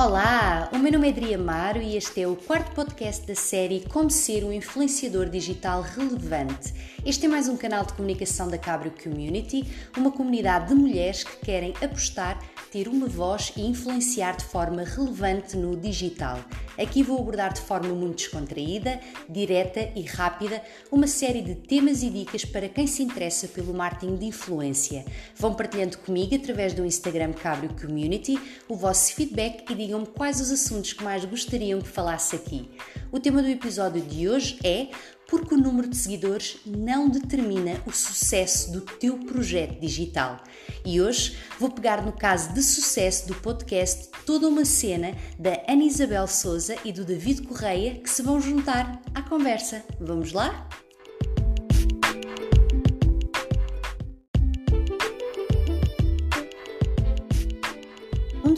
Olá, o meu nome é Adria Amaro e este é o quarto podcast da série Como Ser um Influenciador Digital Relevante. Este é mais um canal de comunicação da Cabrio Community, uma comunidade de mulheres que querem apostar, ter uma voz e influenciar de forma relevante no digital. Aqui vou abordar de forma muito descontraída, direta e rápida uma série de temas e dicas para quem se interessa pelo marketing de influência. Vão partilhando comigo através do Instagram Cabrio Community o vosso feedback e digam-me quais os assuntos que mais gostariam que falasse aqui. O tema do episódio de hoje é porque o número de seguidores não determina o sucesso do teu projeto digital. E hoje vou pegar no caso de sucesso do podcast toda uma cena da Ana Isabel Souza e do David Correia que se vão juntar à conversa. Vamos lá?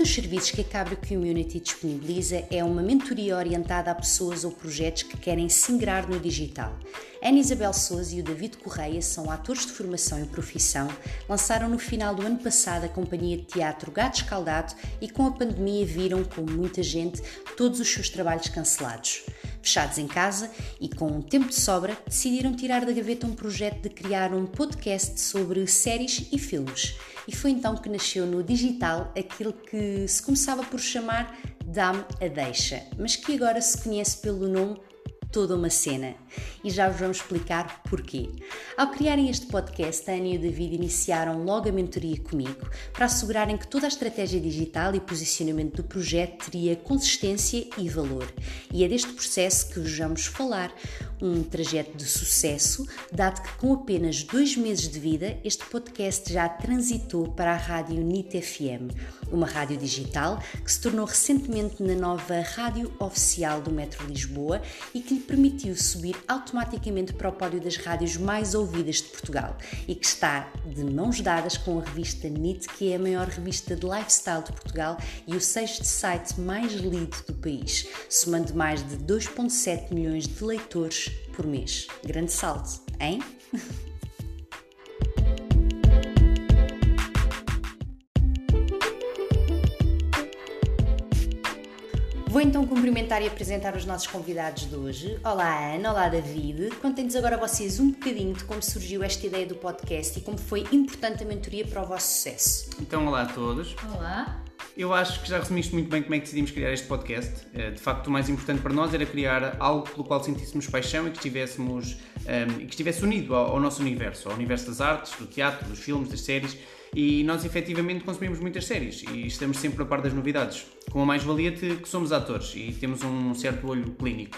Dos serviços que a Cabra Community disponibiliza é uma mentoria orientada a pessoas ou projetos que querem se ingrar no digital. Ana Isabel Souza e o David Correia são atores de formação e profissão, lançaram no final do ano passado a companhia de teatro Gato Escaldado e com a pandemia viram, como muita gente, todos os seus trabalhos cancelados. Fechados em casa e com um tempo de sobra, decidiram tirar da gaveta um projeto de criar um podcast sobre séries e filmes. E foi então que nasceu no digital aquilo que se começava por chamar Dame a Deixa, mas que agora se conhece pelo nome toda uma cena. E já vos vamos explicar porquê. Ao criarem este podcast, a Ana e o David iniciaram logo a mentoria comigo para assegurarem que toda a estratégia digital e posicionamento do projeto teria consistência e valor. E é deste processo que vos vamos falar. Um trajeto de sucesso, dado que com apenas dois meses de vida, este podcast já transitou para a rádio NIT FM, uma rádio digital que se tornou recentemente na nova rádio oficial do Metro Lisboa e que lhe permitiu subir automaticamente para o pódio das rádios mais ouvidas de Portugal e que está de mãos dadas com a revista NIT, que é a maior revista de lifestyle de Portugal e o sexto site mais lido do país, somando mais de 2,7 milhões de leitores por mês. Grande salto, hein? Vou então cumprimentar e apresentar os nossos convidados de hoje. Olá Ana, olá David. Contem-nos agora a vocês um bocadinho de como surgiu esta ideia do podcast e como foi importante a mentoria para o vosso sucesso. Então, olá a todos. Olá. Eu acho que já resumiste muito bem como é que decidimos criar este podcast. Eh, de facto, o mais importante para nós era criar algo pelo qual sentíssemos paixão e que estivéssemos um, ehm, que estivesse unido ao, ao nosso universo, ao universo das artes, do teatro, dos filmes, das séries e nós efetivamente consumimos muitas séries e estamos sempre a par das novidades, com a mais-valia de que somos atores e temos um certo olho clínico,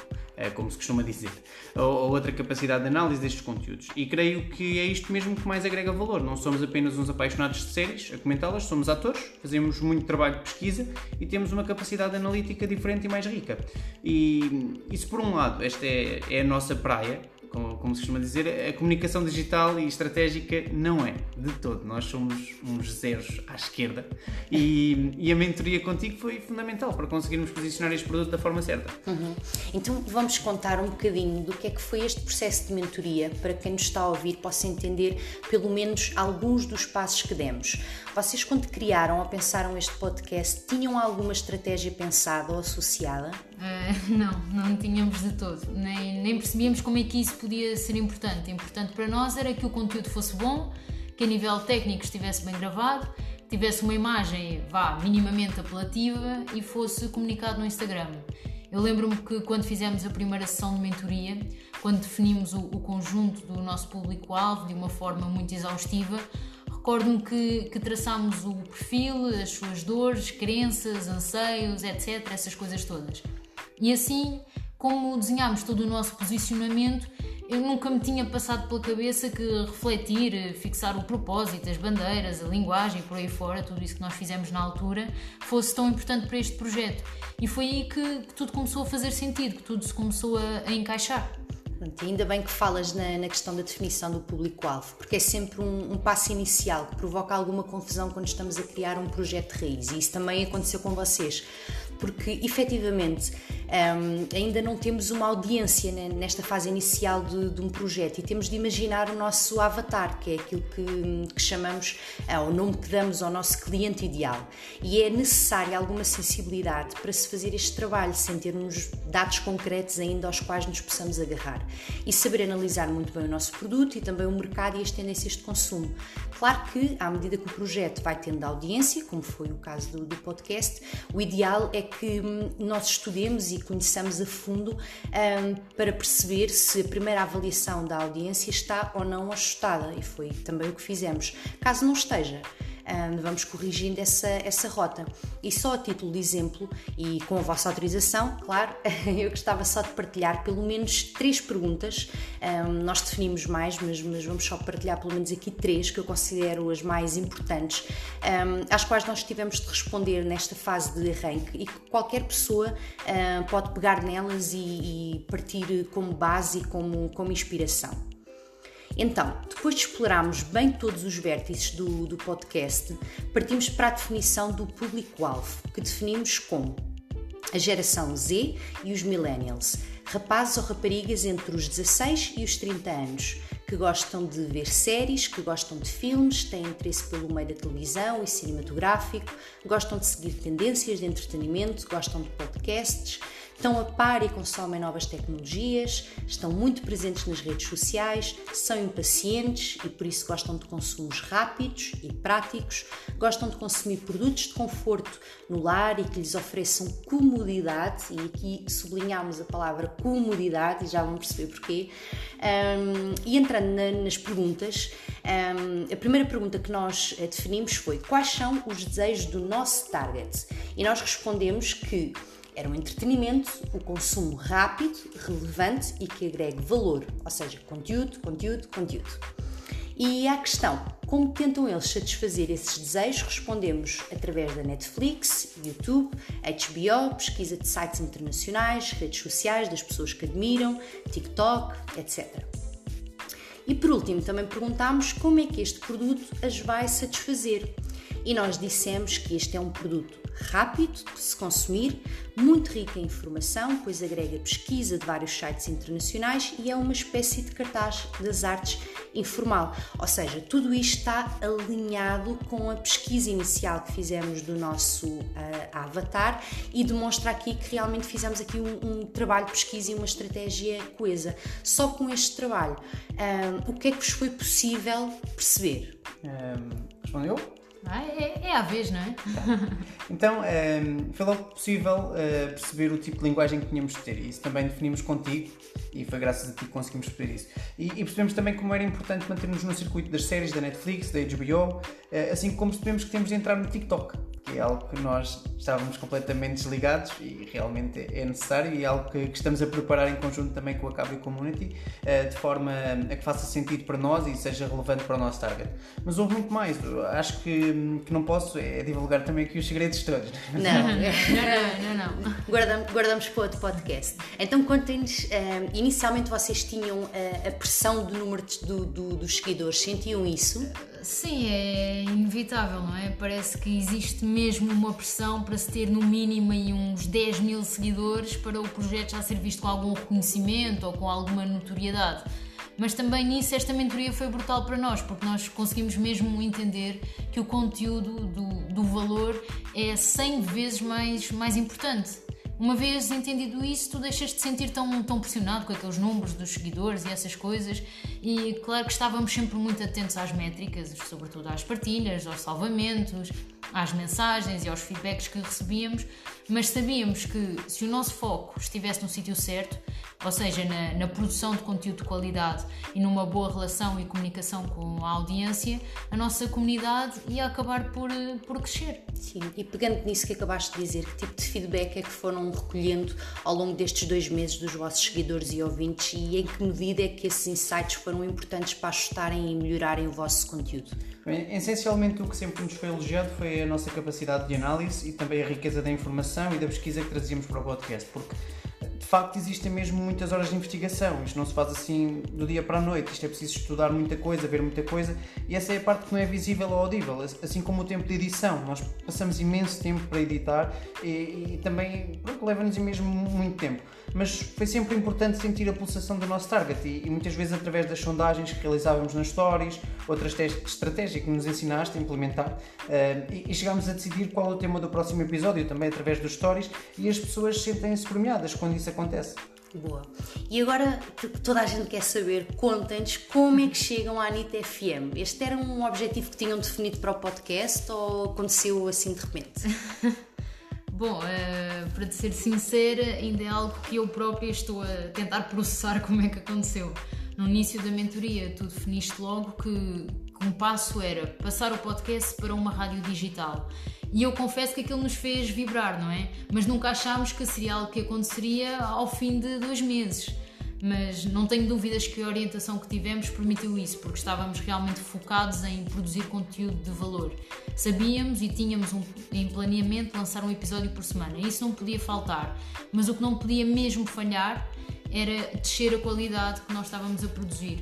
como se costuma dizer, ou outra capacidade de análise destes conteúdos. E creio que é isto mesmo que mais agrega valor. Não somos apenas uns apaixonados de séries a comentá-las, somos atores, fazemos muito trabalho de pesquisa e temos uma capacidade analítica diferente e mais rica. E isso, por um lado, esta é, é a nossa praia, como, como, se costuma dizer, a comunicação digital e estratégica não é, de todo. Nós somos uns zeros à esquerda e, e a mentoria contigo foi fundamental para conseguirmos posicionar este produto da forma certa. Uhum. Então vamos contar um bocadinho do que é que foi este processo de mentoria para quem nos está a ouvir possa entender pelo menos alguns dos passos que demos. Vocês, quando criaram ou pensaram este podcast, tinham alguma estratégia pensada ou associada? Uh, não, não tínhamos de todo. Nem, nem percebíamos como é que isso podia ser importante. Importante para nós era que o conteúdo fosse bom, que a nível técnico estivesse bem gravado, tivesse uma imagem, vá, minimamente apelativa e fosse comunicado no Instagram. Eu lembro-me que quando fizemos a primeira sessão de mentoria, quando definimos o, o conjunto do nosso público-alvo de uma forma muito exaustiva, Recordo-me que, que traçámos o perfil, as suas dores, crenças, anseios, etc., essas coisas todas. E assim, como desenhámos todo o nosso posicionamento, eu nunca me tinha passado pela cabeça que refletir, fixar o propósito, as bandeiras, a linguagem, por aí fora, tudo isso que nós fizemos na altura, fosse tão importante para este projeto. E foi aí que, que tudo começou a fazer sentido, que tudo se começou a, a encaixar. Ainda bem que falas na, na questão da definição do público-alvo, porque é sempre um, um, passo inicial que provoca alguma confusão quando estamos a criar um projeto de raiz, e isso também aconteceu com vocês, porque efetivamente Um, ainda não temos uma audiência né, nesta fase inicial de, de, um projeto e temos de imaginar o nosso avatar, que é aquilo que, que chamamos, é, o nome que damos ao nosso cliente ideal. E é necessária alguma sensibilidade para se fazer este trabalho, sem termos dados concretos ainda aos quais nos possamos agarrar. E saber analisar muito bem o nosso produto e também o mercado e as tendências de consumo. Claro que, à medida que o projeto vai tendo audiência, como foi o caso do, do podcast, o ideal é que hum, nós estudemos e conheçamos a fundo um, para perceber se a primeira avaliação da audiência está ou não ajustada, e foi também o que fizemos. Caso não esteja, vamos corrigindo essa, essa rota. E só a título de exemplo, e com a vossa autorização, claro, eu gostava só de partilhar pelo menos três perguntas. Nós definimos mais, mas, mas, vamos só partilhar pelo menos aqui três que eu considero as mais importantes, às quais nós tivemos de responder nesta fase de arranque e que qualquer pessoa pode pegar nelas e, e partir como base e como, como inspiração. Então, depois de explorarmos bem todos os vértices do, do podcast, partimos para a definição do público-alvo, que definimos como a geração Z e os millennials, rapazes ou raparigas entre os 16 e os 30 anos, que gostam de ver séries, que gostam de filmes, têm interesse pelo meio da televisão e cinematográfico, gostam de seguir tendências de entretenimento, gostam de podcasts, estão a par e consomem novas tecnologias, estão muito presentes nas redes sociais, são impacientes e por isso gostam de consumos rápidos e práticos, gostam de consumir produtos de conforto no lar e que lhes ofereçam comodidade, e aqui sublinhamos a palavra comodidade e já vão perceber porquê. Um, e entrando na, nas perguntas, um, a primeira pergunta que nós eh, definimos foi quais são os desejos do nosso target? E nós respondemos que era um entretenimento, o um consumo rápido, relevante e que agregue valor, ou seja, conteúdo, conteúdo, conteúdo. E à questão, como tentam eles satisfazer esses desejos, respondemos através da Netflix, YouTube, HBO, pesquisa de sites internacionais, redes sociais das pessoas que admiram, TikTok, etc. E por último, também perguntámos como é que este produto as vai satisfazer. E nós dissemos que este é um produto rápido de se consumir, muito rico em informação, pois agrega pesquisa de vários sites internacionais e é uma espécie de cartaz das artes informal. Ou seja, tudo isto está alinhado com a pesquisa inicial que fizemos do nosso uh, avatar e demonstra aqui que realmente fizemos aqui um, um, trabalho de pesquisa e uma estratégia coesa. Só com este trabalho, um, o que é que vos foi possível perceber? Um, respondeu? É, é à vez, não é? Então, ehm, foi logo possível uh, perceber o tipo de linguagem que tínhamos de ter e isso também definimos contigo e foi graças a ti que conseguimos perceber isso. E, e percebemos também como era importante mantermos no circuito das séries da Netflix, da HBO, uh, assim como percebemos que temos de entrar no TikTok é algo que nós estávamos completamente desligados e realmente é necessário e é algo que, que estamos a preparar em conjunto também com a Cabrio Community uh, de forma a que faça sentido para nós e seja relevante para o nosso target. Mas houve muito mais, acho que, que não posso é divulgar também aqui os segredos todos. Não, não, não, não. não. Guardamos, guardamos para outro podcast. Então contem-nos, uh, inicialmente vocês tinham uh, a pressão do número de, do, do, dos seguidores, sentiam isso? Sim, é inevitável, não é? Parece que existe mesmo uma pressão para se ter no mínimo aí uns 10 mil seguidores para o projeto já ser visto com algum reconhecimento ou com alguma notoriedade. Mas também nisso esta mentoria foi brutal para nós, porque nós conseguimos mesmo entender que o conteúdo do, do valor é 100 vezes mais, mais importante. Uma vez entendido isso, tu deixas de sentir tão, tão pressionado com aqueles números dos seguidores e essas coisas. E claro que estávamos sempre muito atentos às métricas, sobretudo às partilhas, aos salvamentos, às mensagens e aos feedbacks que recebíamos, mas sabíamos que se o nosso foco estivesse no sítio certo, ou seja, na, na, produção de conteúdo de qualidade e numa boa relação e comunicação com a audiência, a nossa comunidade ia acabar por, por crescer. Sim, e pegando nisso que acabaste de dizer, que tipo de feedback é que foram recolhendo ao longo destes dois meses dos vossos seguidores e ouvintes e em que medida é que esses insights foram importantes para ajustarem e melhorarem o vosso conteúdo? Bem, essencialmente o que sempre nos foi elogiado foi a nossa capacidade de análise e também a riqueza da informação e da pesquisa que trazíamos para o podcast, porque facto existem mesmo muitas horas de investigação. Isto não se faz assim do dia para a noite. Isto é preciso estudar muita coisa, ver muita coisa. E essa é a parte que não é visível ou audível. Assim como o tempo de edição. Nós passamos imenso tempo para editar e, e também leva-nos mesmo muito tempo. Mas foi sempre importante sentir a pulsação do nosso target e, e muitas vezes através das sondagens que realizávamos nas stories, outras estratégias que nos ensinaste a implementar uh, e, e chegámos a decidir qual é o tema do próximo episódio também através dos stories e as pessoas sentem-se premiadas quando isso acontece. Boa. E agora toda a gente quer saber, contem-nos como é que chegam à Anitta FM. Este era um objetivo que tinham definido para o podcast ou aconteceu assim de repente? Bom, uh, para te ser sincera, ainda é algo que eu própria estou a tentar processar como é que aconteceu. No início da mentoria, tu definiste logo que um passo era passar o podcast para uma rádio digital. E eu confesso que aquilo nos fez vibrar, não é? Mas nunca achámos que seria algo que aconteceria ao fim de dois meses. Mas não tenho dúvidas que a orientação que tivemos permitiu isso, porque estávamos realmente focados em produzir conteúdo de valor. Sabíamos e tínhamos um, em planeamento lançar um episódio por semana, isso não podia faltar. Mas o que não podia mesmo falhar era descer a qualidade que nós estávamos a produzir.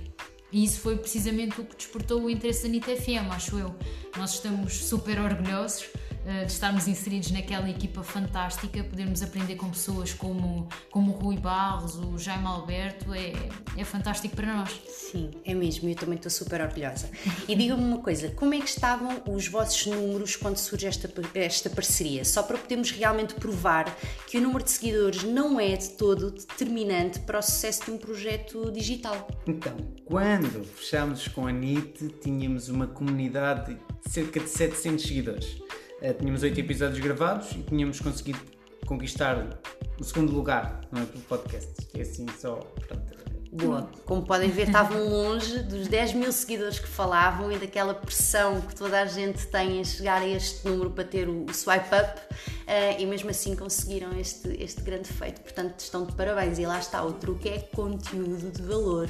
E isso foi precisamente o que despertou o interesse da NIT FM, acho eu. Nós estamos super orgulhosos de estarmos inseridos naquela equipa fantástica, podermos aprender com pessoas como, como o Rui Barros, o Jaime Alberto, é, é fantástico para nós. Sim, é mesmo, eu também estou super orgulhosa. E diga-me uma coisa, como é que estavam os vossos números quando surge esta, esta parceria? Só para podermos realmente provar que o número de seguidores não é de todo determinante para o sucesso de um projeto digital. Então, quando fechámos com a NIT, tínhamos uma comunidade de cerca de 700 seguidores. Uh, tínhamos oito episódios gravados e tínhamos conseguido conquistar o segundo lugar não é, podcast. É assim só. Pronto, Boa. Como podem ver, estavam longe dos 10 mil seguidores que falavam e daquela pressão que toda a gente tem em chegar a este número para ter o, swipe up uh, e mesmo assim conseguiram este, este grande feito. Portanto, estão de parabéns. E lá está, o truque é conteúdo de valor.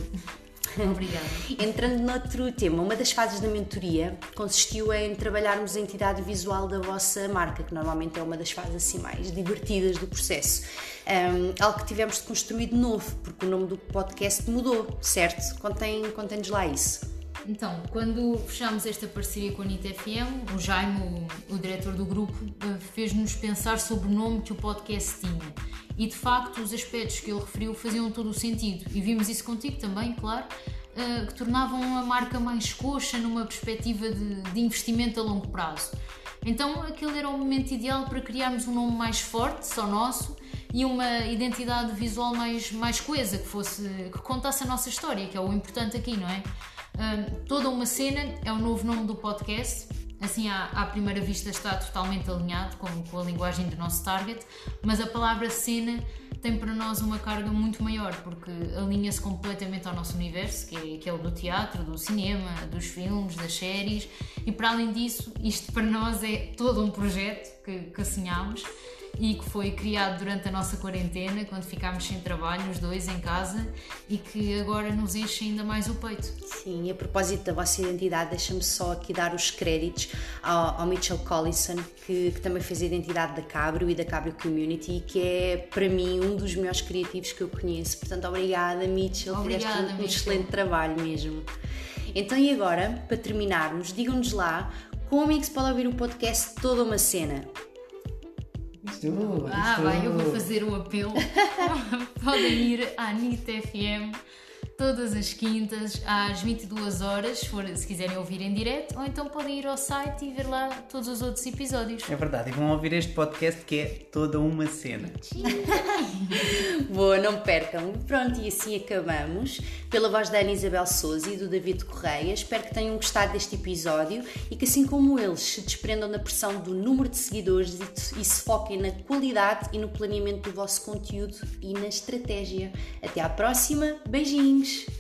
Obrigada. Entrando noutro tema, uma das fases da mentoria consistiu em trabalharmos a entidade visual da vossa marca, que normalmente é uma das fases assim mais divertidas do processo. Um, algo que tivemos de construir de novo, porque o nome do podcast mudou, certo? Contem-nos contem lá isso. Então, quando fechámos esta parceria com a NIT FM, o Jaime, o, o diretor do grupo, eh, fez-nos pensar sobre o nome que o podcast tinha. E de facto, os aspectos que ele referiu faziam todo o sentido. E vimos isso contigo também, claro, eh, que tornavam a marca mais coxa numa perspectiva de, de investimento a longo prazo. Então, aquele era o momento ideal para criarmos um nome mais forte, só nosso, e uma identidade visual mais, mais coesa, que, fosse, que contasse a nossa história, que é o importante aqui, não é? Toda uma cena é o novo nome do podcast. Assim, à, à primeira vista, está totalmente alinhado com, com a linguagem do nosso target, mas a palavra cena tem para nós uma carga muito maior, porque alinha-se completamente ao nosso universo, que é, é, o do teatro, do cinema, dos filmes, das séries, e para além disso, isto para nós é todo um projeto que, que e que foi criado durante a nossa quarentena, quando ficámos sem trabalho, os dois em casa, e que agora nos enche ainda mais o peito. Sim, e a propósito da vossa identidade, deixa-me só aqui dar os créditos ao, ao Mitchell Collison, que, que, também fez a identidade da Cabrio e da Cabrio Community, que é para mim um dos melhores criativos que eu conheço. Portanto, obrigada, Mitchell, obrigada, fizeste um, um excelente trabalho mesmo. Então, e agora, para terminarmos, digam-nos lá como é que se pode ouvir o podcast Toda uma Cena? Estou, ah, estou. vai, eu vou fazer o apelo. Podem ir à NIT FM todas as quintas às 22 horas, se, for, se quiserem ouvir em direto, ou então podem ir ao site e ver lá todos os outros episódios. É verdade, e vão ouvir este podcast que é toda uma cena. Boa, não percam. Pronto, e assim acabamos. Pela voz da Ana Isabel Souza e do David Correia, espero que tenham gostado deste episódio e que, assim como eles, se desprendam da pressão do número de seguidores e, e se foquem na qualidade e no planeamento do vosso conteúdo e na estratégia. Até à próxima, beijinhos! mais.